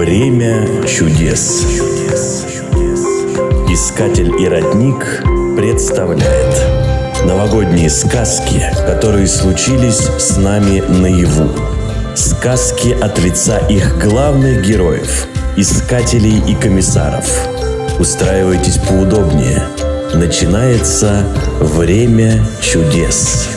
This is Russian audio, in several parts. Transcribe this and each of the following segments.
Время чудес. Искатель и родник представляет новогодние сказки, которые случились с нами наяву. Сказки от лица их главных героев, искателей и комиссаров. Устраивайтесь поудобнее. Начинается время чудес.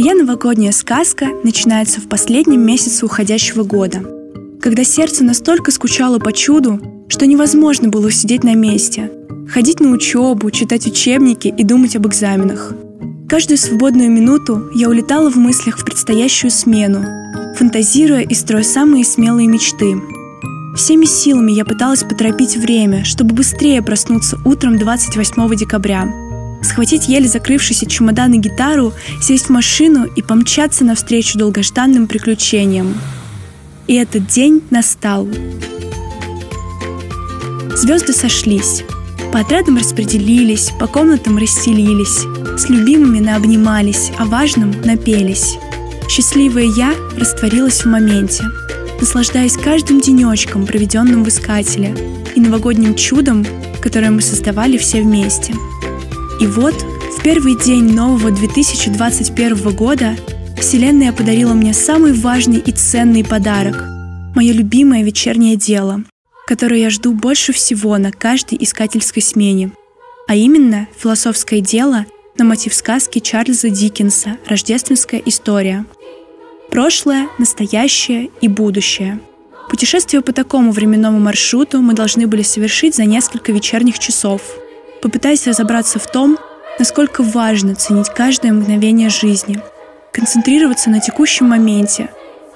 Моя новогодняя сказка начинается в последнем месяце уходящего года, когда сердце настолько скучало по чуду, что невозможно было сидеть на месте, ходить на учебу, читать учебники и думать об экзаменах. Каждую свободную минуту я улетала в мыслях в предстоящую смену, фантазируя и строя самые смелые мечты. Всеми силами я пыталась поторопить время, чтобы быстрее проснуться утром 28 декабря, схватить еле закрывшийся чемодан и гитару, сесть в машину и помчаться навстречу долгожданным приключениям. И этот день настал. Звезды сошлись, по отрядам распределились, по комнатам расстелились, с любимыми наобнимались, о важном напелись. Счастливая я растворилась в моменте, наслаждаясь каждым денечком, проведенным в Искателе, и новогодним чудом, которое мы создавали все вместе. И вот, в первый день нового 2021 года Вселенная подарила мне самый важный и ценный подарок – мое любимое вечернее дело, которое я жду больше всего на каждой искательской смене, а именно философское дело на мотив сказки Чарльза Диккенса «Рождественская история». Прошлое, настоящее и будущее. Путешествие по такому временному маршруту мы должны были совершить за несколько вечерних часов, попытаясь разобраться в том, насколько важно ценить каждое мгновение жизни, концентрироваться на текущем моменте,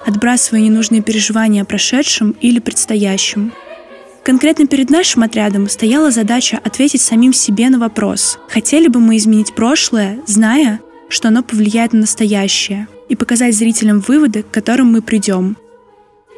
отбрасывая ненужные переживания о прошедшем или предстоящем – Конкретно перед нашим отрядом стояла задача ответить самим себе на вопрос, хотели бы мы изменить прошлое, зная, что оно повлияет на настоящее, и показать зрителям выводы, к которым мы придем.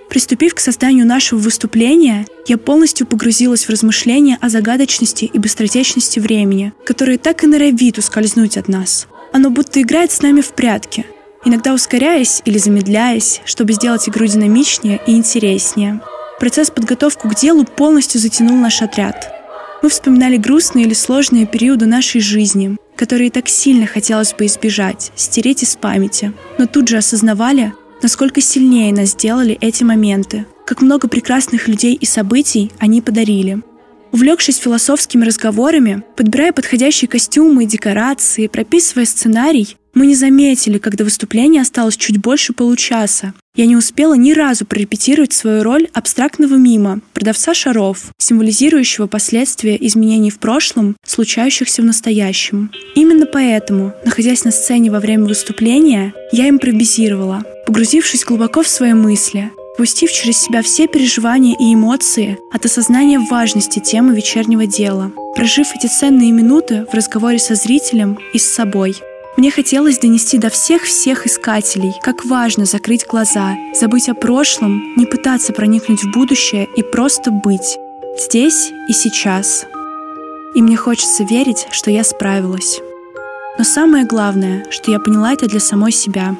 Приступив к созданию нашего выступления, я полностью погрузилась в размышления о загадочности и быстротечности времени, которые так и норовит ускользнуть от нас. Оно будто играет с нами в прятки, иногда ускоряясь или замедляясь, чтобы сделать игру динамичнее и интереснее. Процесс подготовки к делу полностью затянул наш отряд. Мы вспоминали грустные или сложные периоды нашей жизни, которые так сильно хотелось бы избежать, стереть из памяти, но тут же осознавали, насколько сильнее нас сделали эти моменты, как много прекрасных людей и событий они подарили. Увлекшись философскими разговорами, подбирая подходящие костюмы и декорации, прописывая сценарий, мы не заметили, когда выступление осталось чуть больше получаса. Я не успела ни разу прорепетировать свою роль абстрактного мима, продавца шаров, символизирующего последствия изменений в прошлом, случающихся в настоящем. Именно поэтому, находясь на сцене во время выступления, я импровизировала, погрузившись глубоко в свои мысли, пустив через себя все переживания и эмоции от осознания важности темы вечернего дела, прожив эти ценные минуты в разговоре со зрителем и с собой – мне хотелось донести до всех-всех искателей, как важно закрыть глаза, забыть о прошлом, не пытаться проникнуть в будущее и просто быть здесь и сейчас. И мне хочется верить, что я справилась. Но самое главное, что я поняла это для самой себя.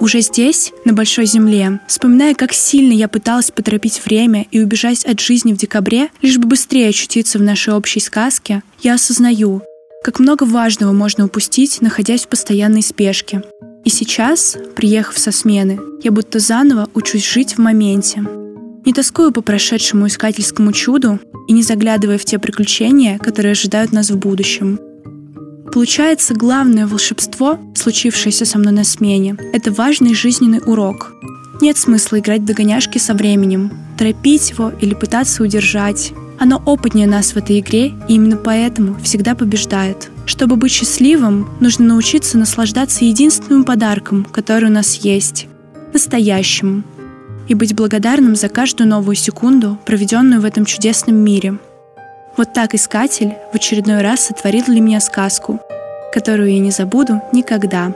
Уже здесь, на Большой Земле, вспоминая, как сильно я пыталась поторопить время и убежать от жизни в декабре, лишь бы быстрее очутиться в нашей общей сказке, я осознаю, как много важного можно упустить, находясь в постоянной спешке. И сейчас, приехав со смены, я будто заново учусь жить в моменте. Не тоскую по прошедшему искательскому чуду и не заглядывая в те приключения, которые ожидают нас в будущем. Получается, главное волшебство, случившееся со мной на смене, это важный жизненный урок. Нет смысла играть в догоняшки со временем, торопить его или пытаться удержать. Оно опытнее нас в этой игре и именно поэтому всегда побеждает. Чтобы быть счастливым, нужно научиться наслаждаться единственным подарком, который у нас есть – настоящим. И быть благодарным за каждую новую секунду, проведенную в этом чудесном мире. Вот так Искатель в очередной раз сотворил для меня сказку, которую я не забуду никогда.